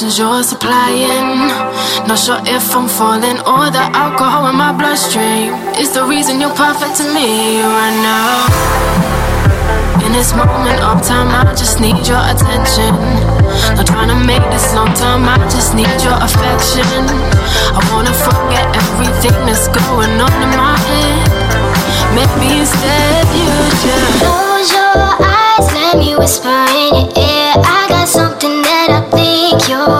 Emotions you're supplying. Not sure if I'm falling or the alcohol in my bloodstream is the reason you're perfect to me right now. In this moment of time, I just need your attention. Not trying to make this long term, I just need your affection. I wanna forget everything that's going on in my head. Maybe instead you just Close your eyes, let me whisper in your ear. I got Think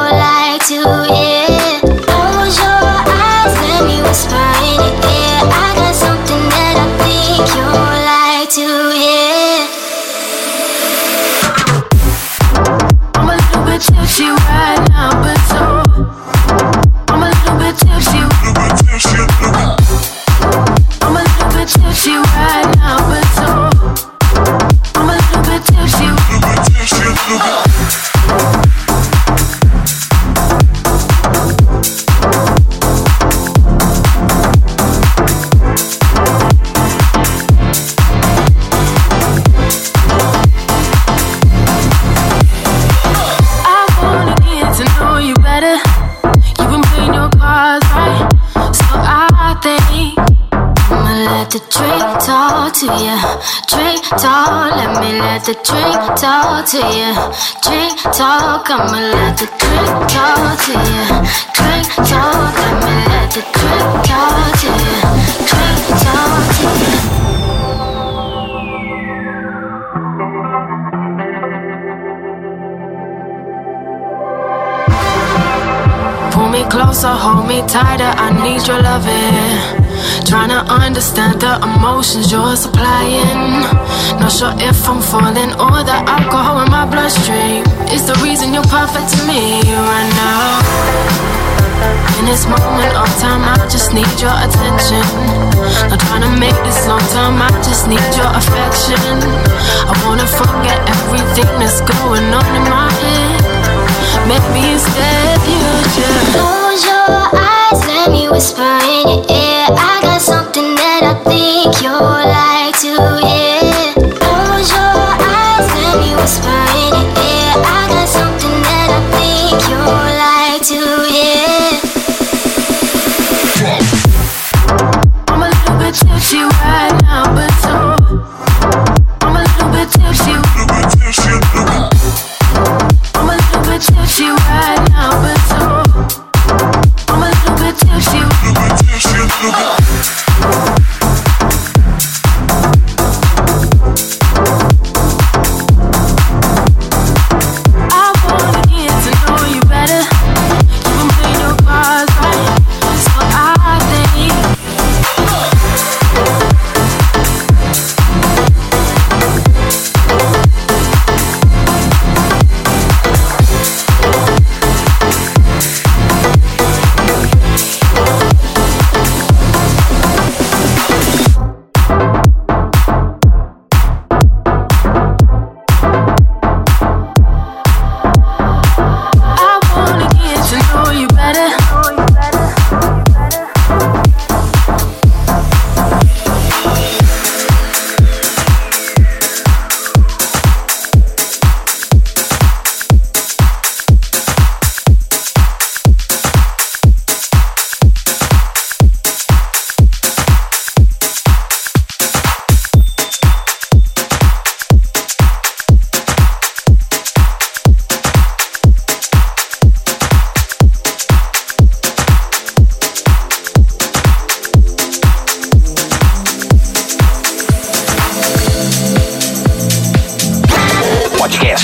let the drink talk to you. Drink talk, I'ma let the drink talk to you. Drink talk, me let the drink talk to you. Drink talk to you. Pull me closer, hold me tighter, I need your loving. Trying to understand the emotions you're supplying. Not sure if I'm falling or the alcohol in my bloodstream is the reason you're perfect to me right now. In this moment of time, I just need your attention. Not trying to make this long term, I just need your affection. I wanna forget everything that's going on in my head. Maybe instead you just Close your eyes, let me whisper in your ear. I got something that I think you'll like to hear.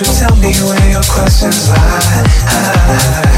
To tell me where your questions lie?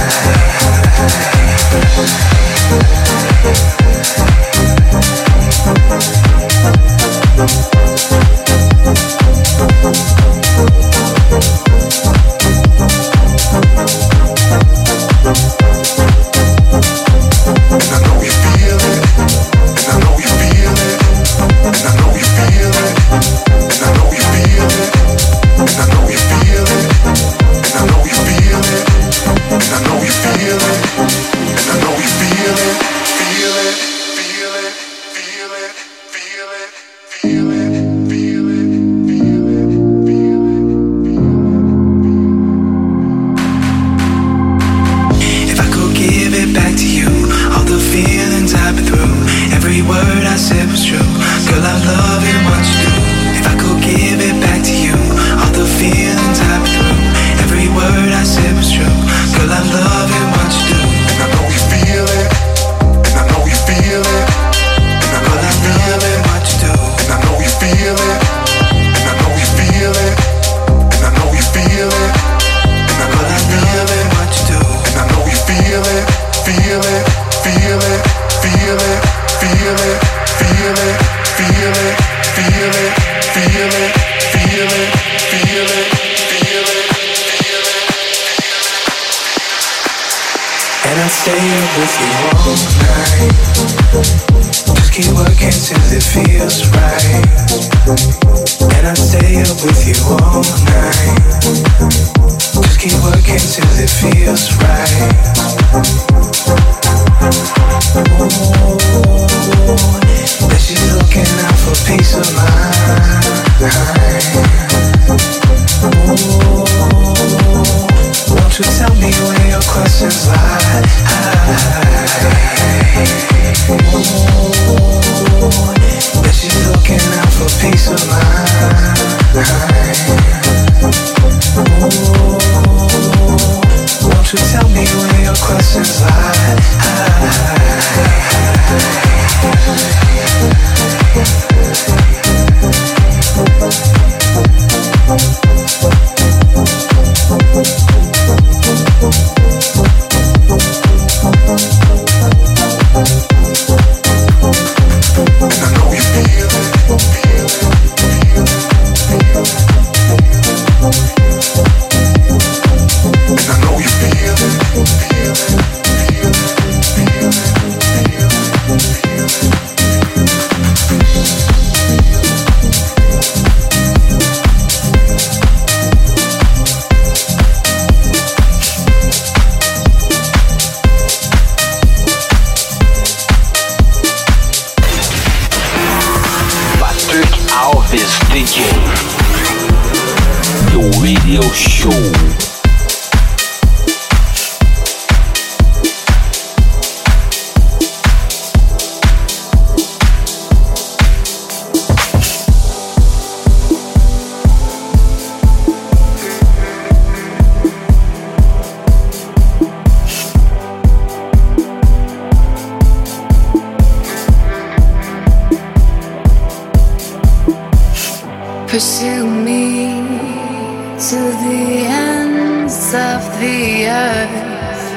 Of the earth.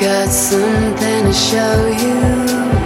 Got something to show you.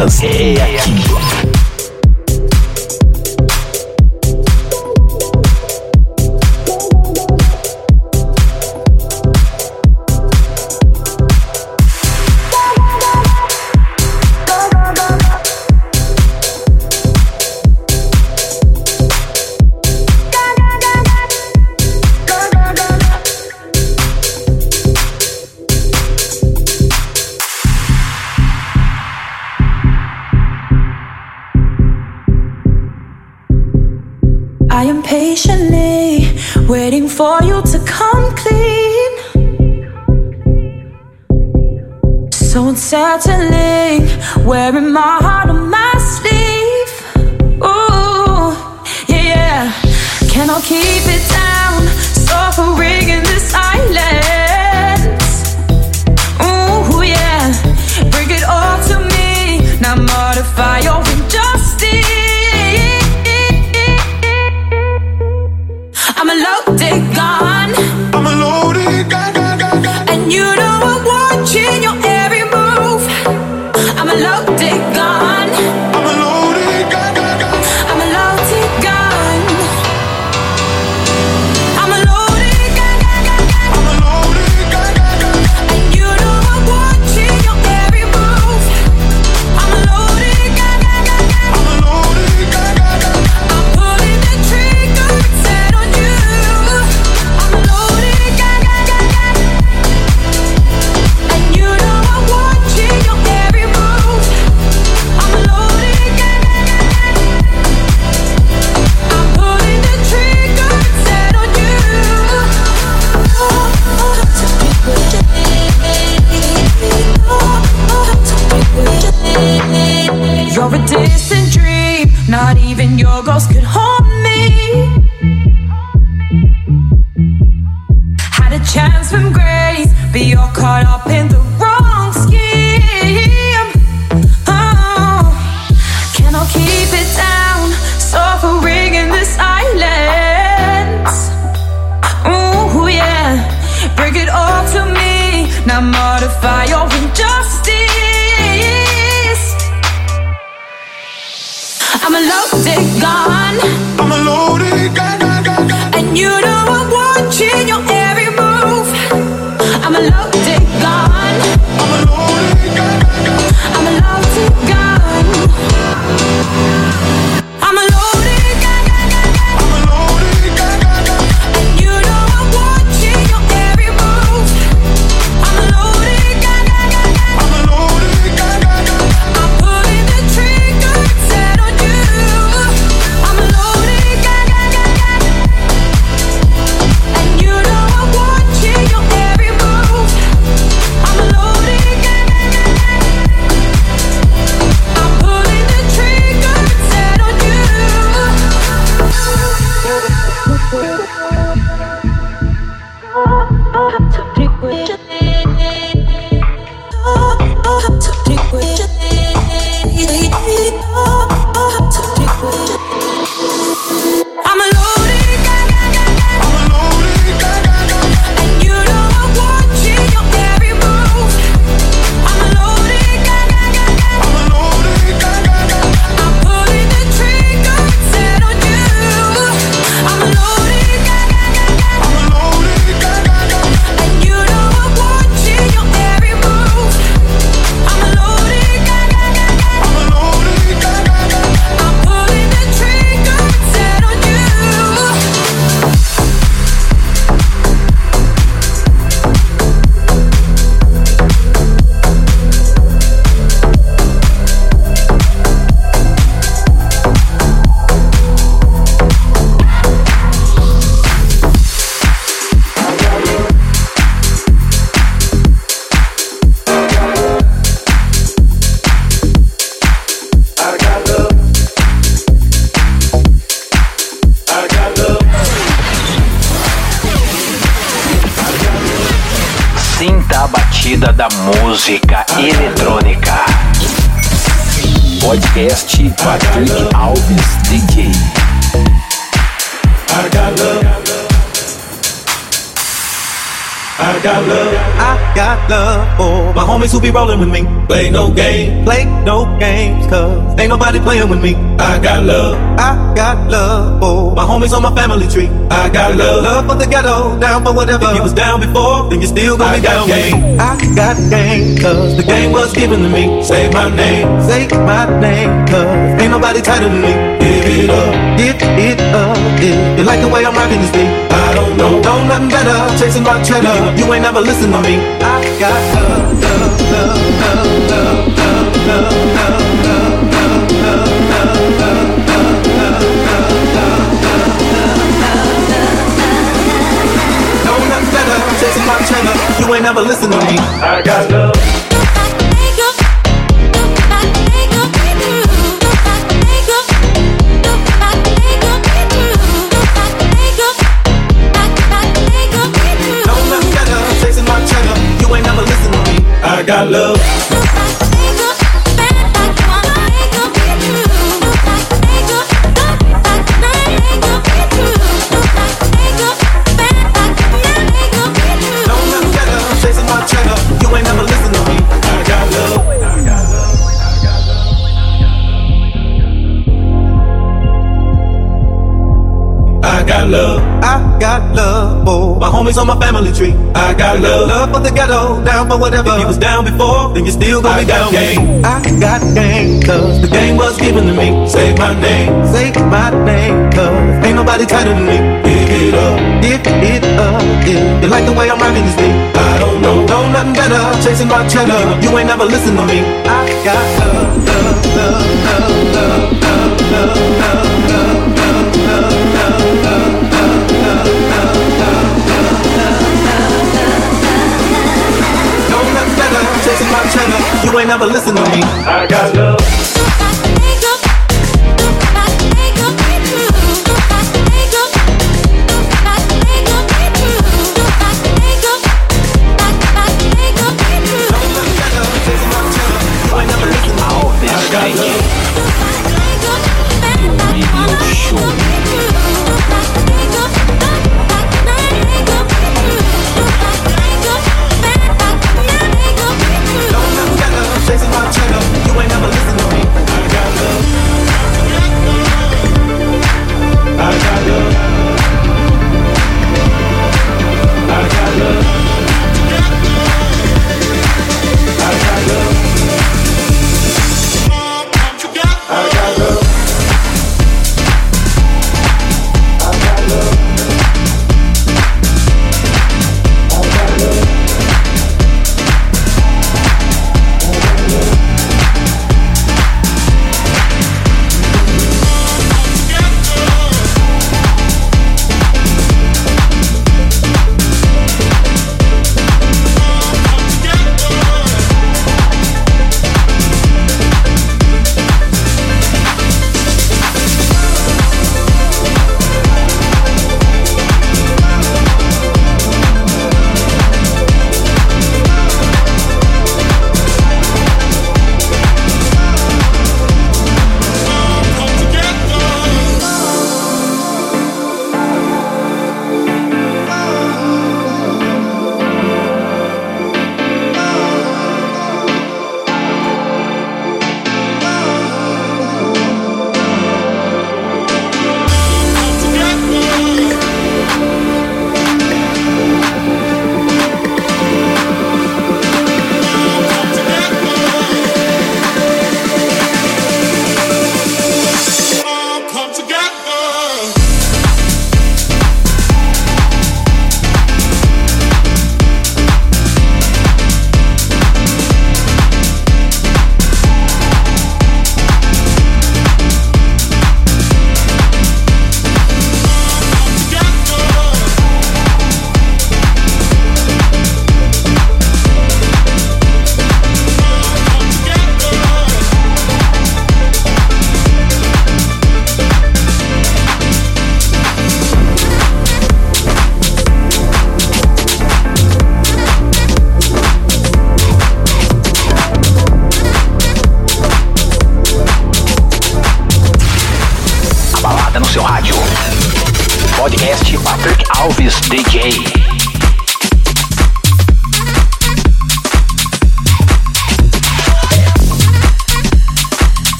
Das pistas unsettling, wearing be rolling with me. Play no game, play no games, cause ain't nobody playing with me. I got love, I got love for my homies on my family tree. I got love, love for the ghetto, down for whatever. If you was down before, then you still gonna be down. Game. I got game, cause the game was given to me. Say my name, say my name, cause ain't nobody tighter than me. Give it up, give it If you like the way I'm rocking this beat, I don't know, know nothing better. Chasing my cheddar, you ain't never listen to me. I got love, love, love, love, love, love, love, love, love, love, love, love. Know nothing better, chasing my cheddar, you ain't never listen to me. I got love. I love. I got love. I got love. Oh, my homies on my family tree got love. Love for the ghetto, down for whatever. If you was down before, then you still gonna I be down. Gang. I got gang, cause the game was given to me. Say my name, say my name, cause ain't nobody tighter than me. Give it up, give it up. You like the way I'm rocking this thing, I don't know, know nothing better. Chasing my cheddar, you ain't never listen to me. I got love, love, love, love, love, love, love. love. Ain't never listen to me. I got love.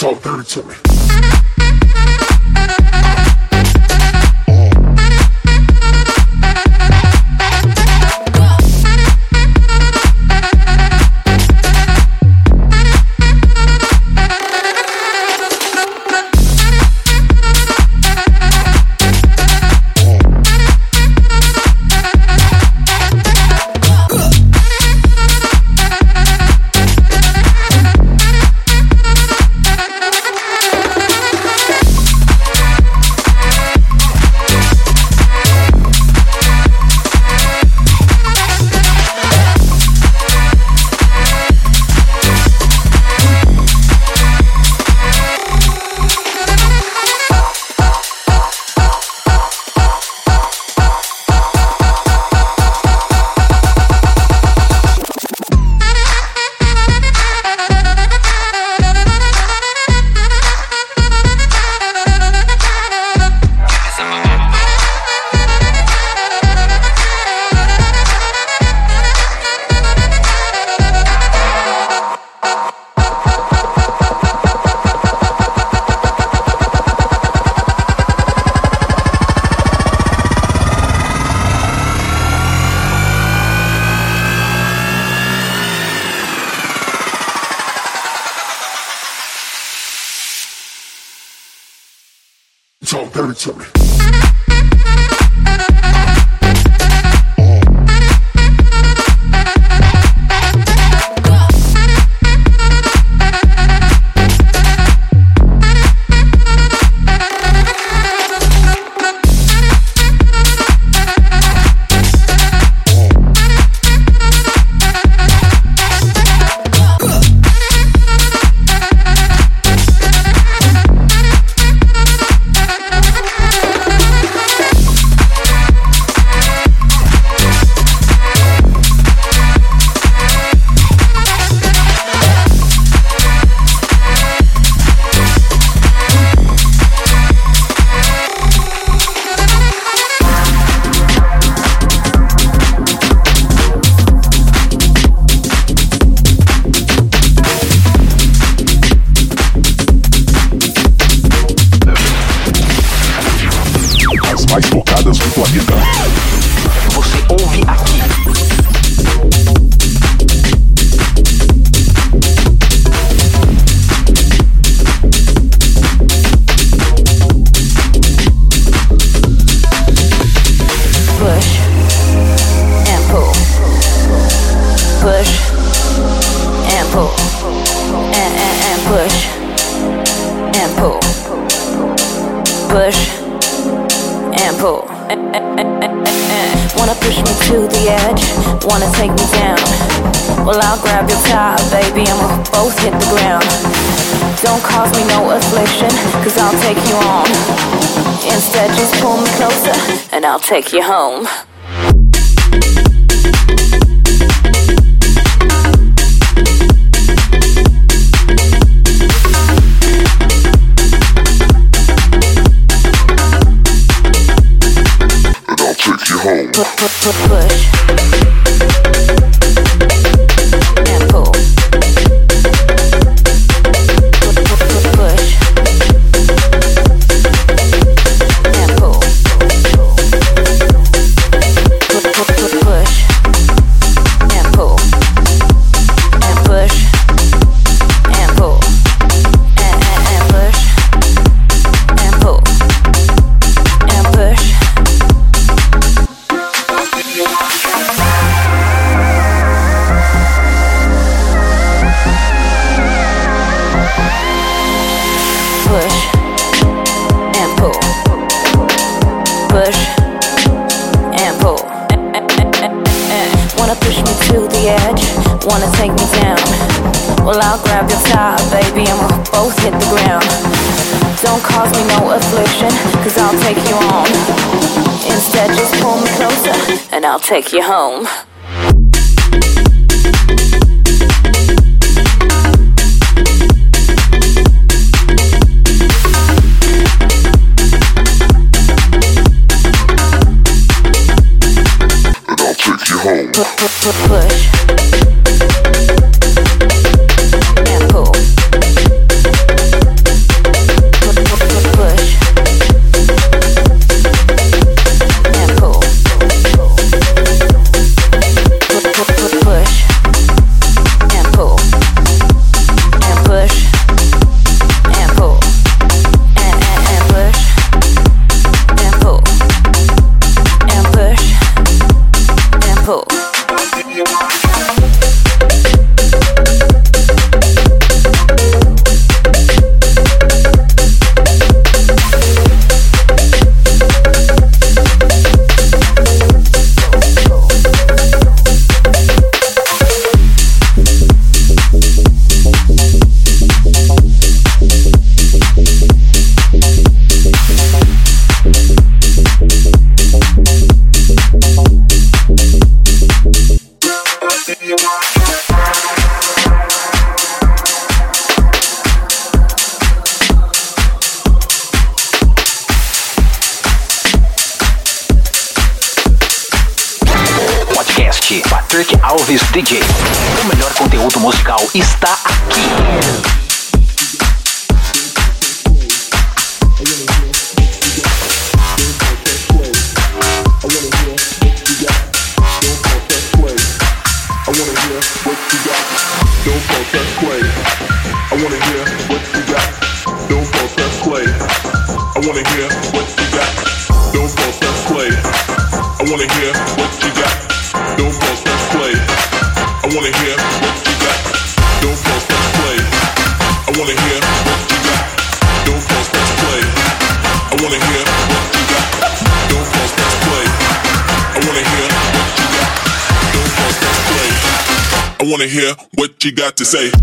Talk dirty to me. take you home. And I'll take you home. Push. hit the ground. Don't cause me no affliction, cause I'll take you on. Instead, just pull me closer, and I'll take you home. To say.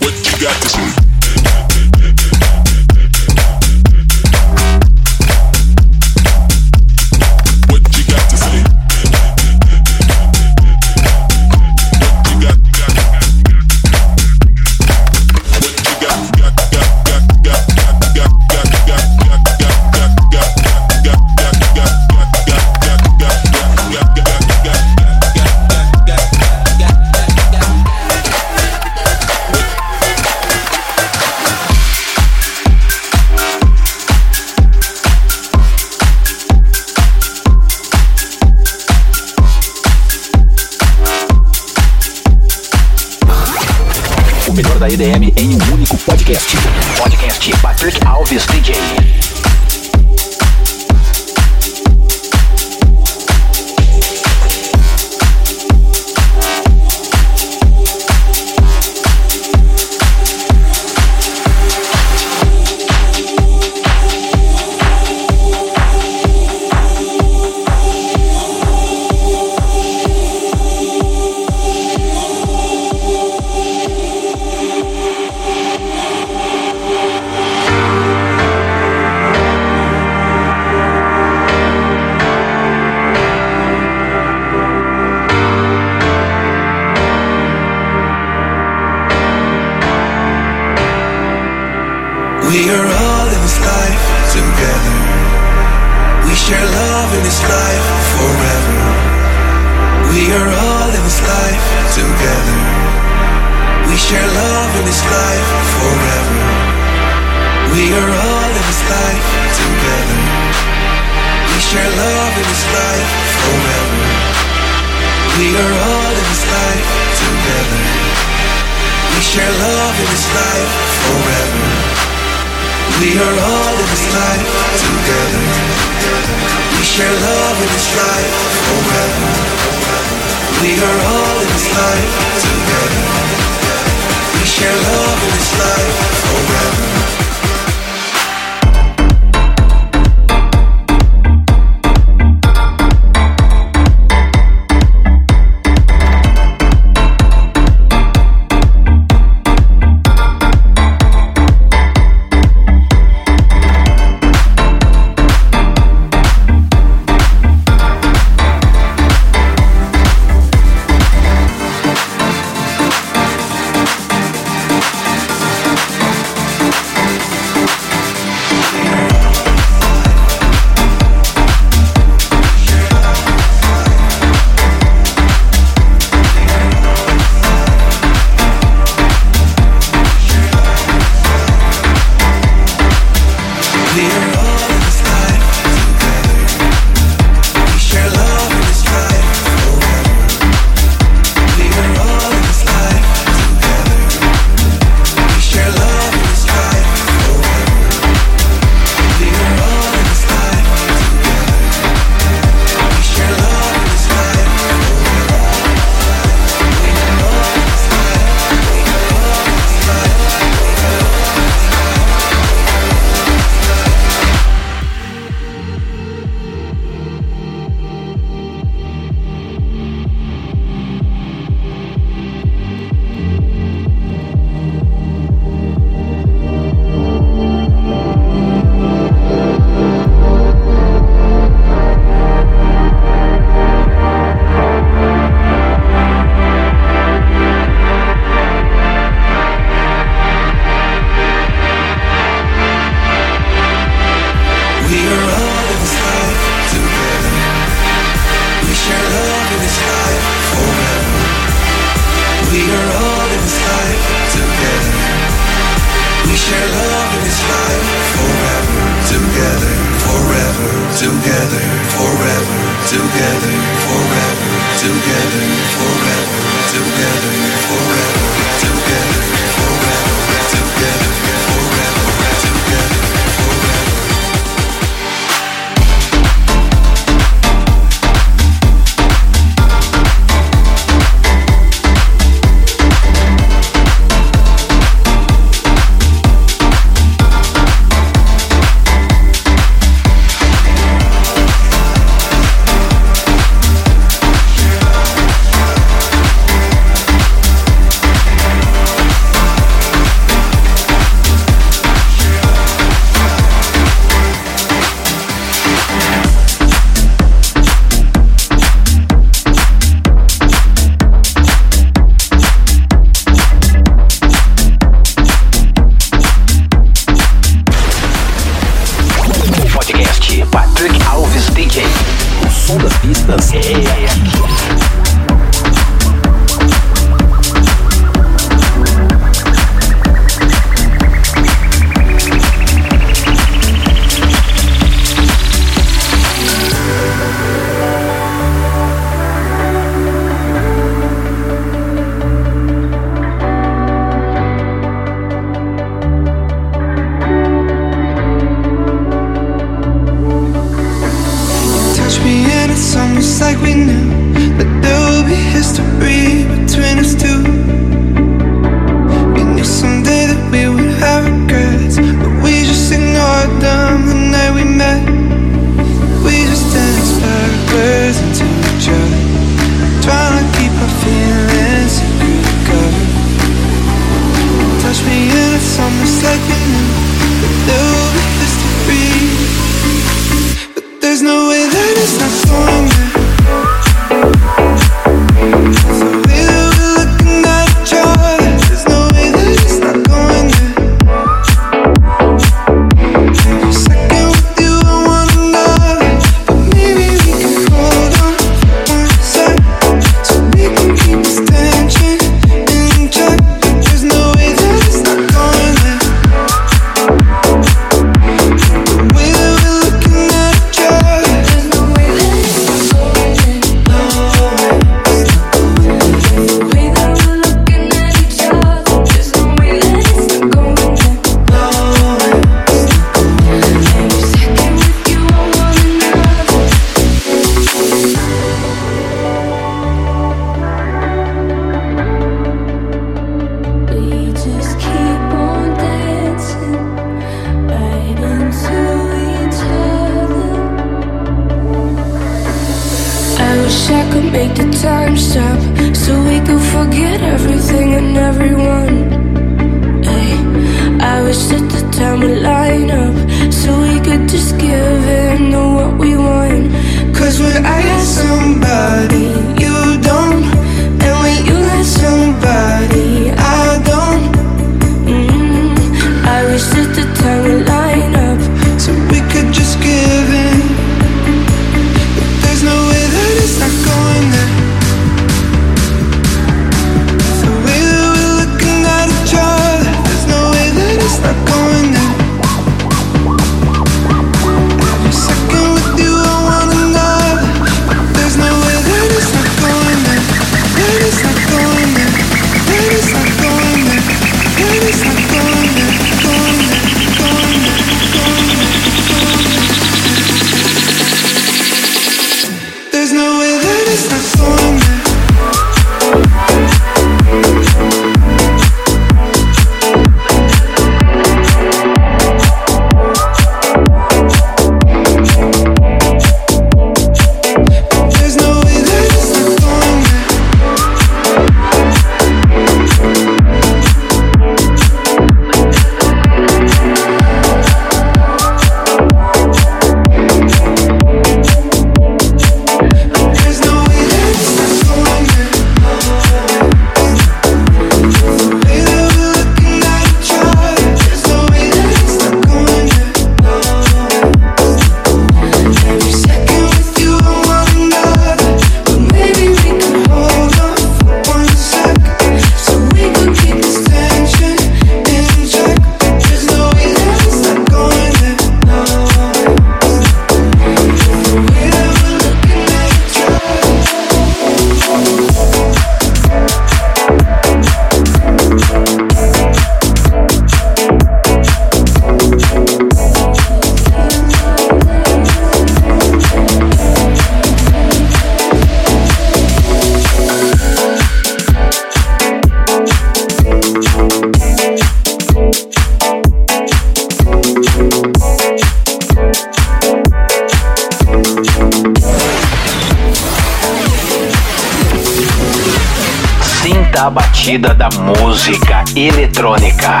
Vida da música eletrônica.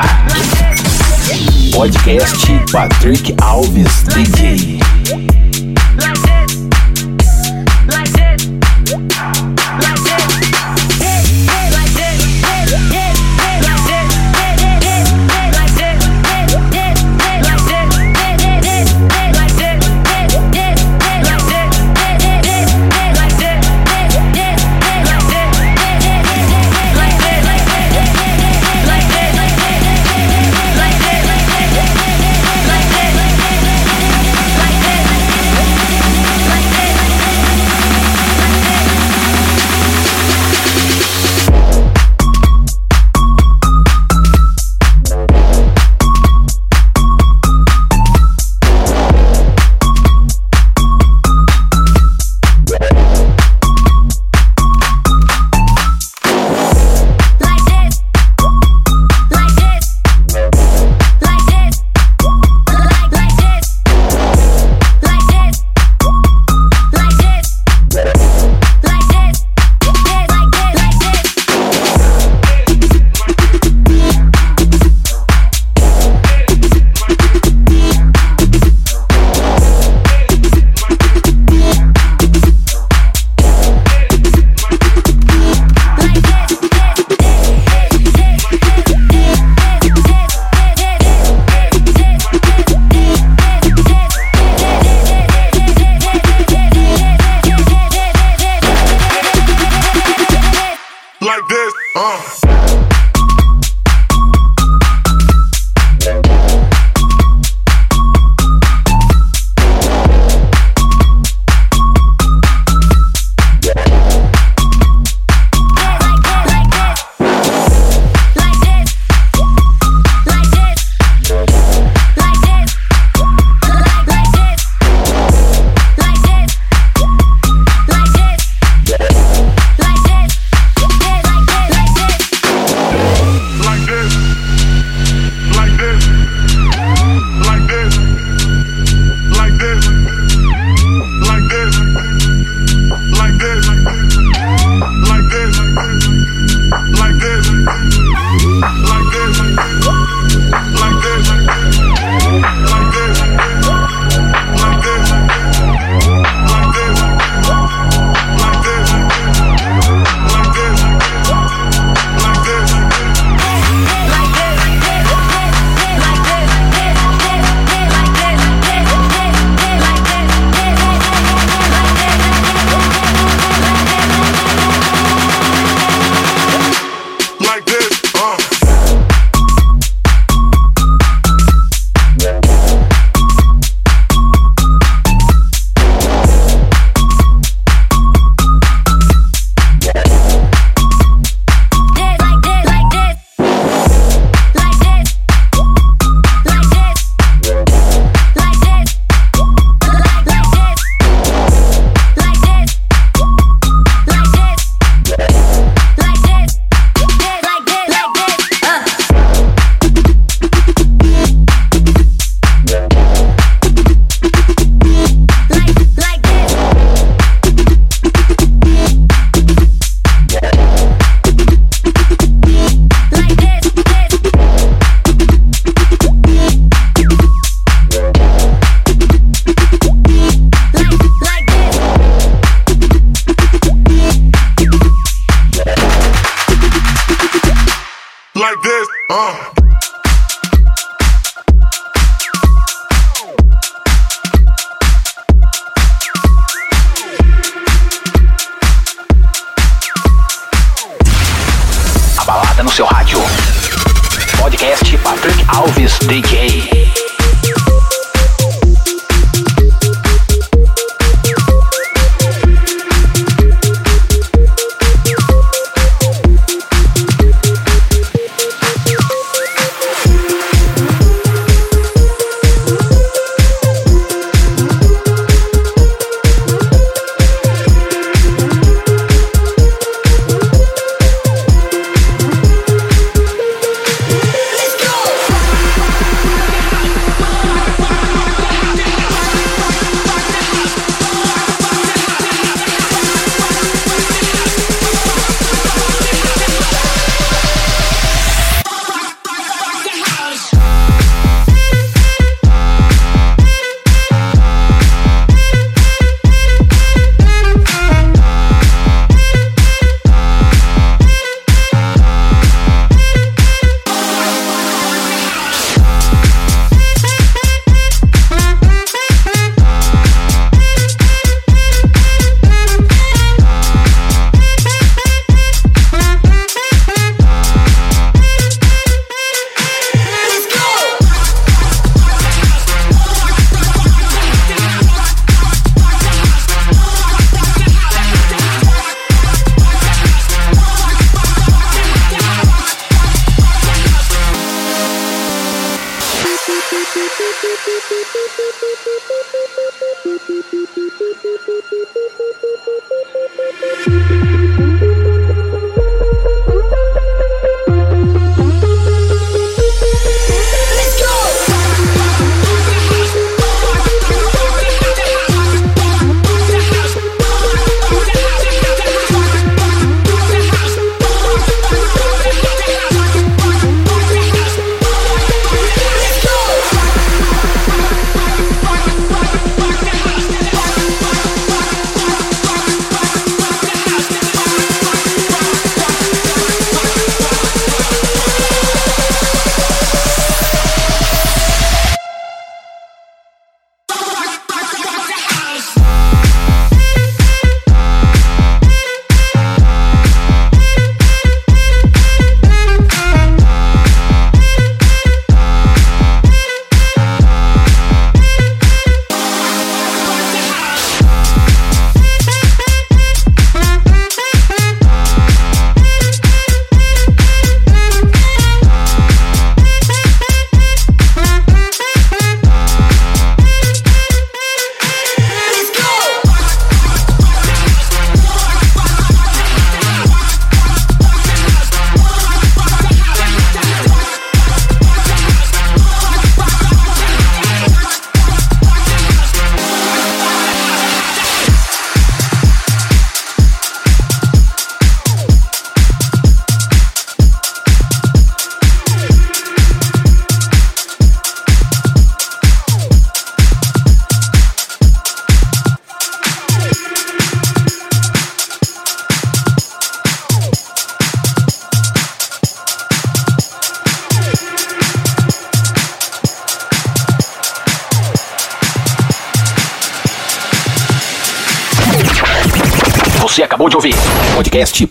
Podcast Patrick Alves DJ. rádio. Podcast Patrick Alves DJ.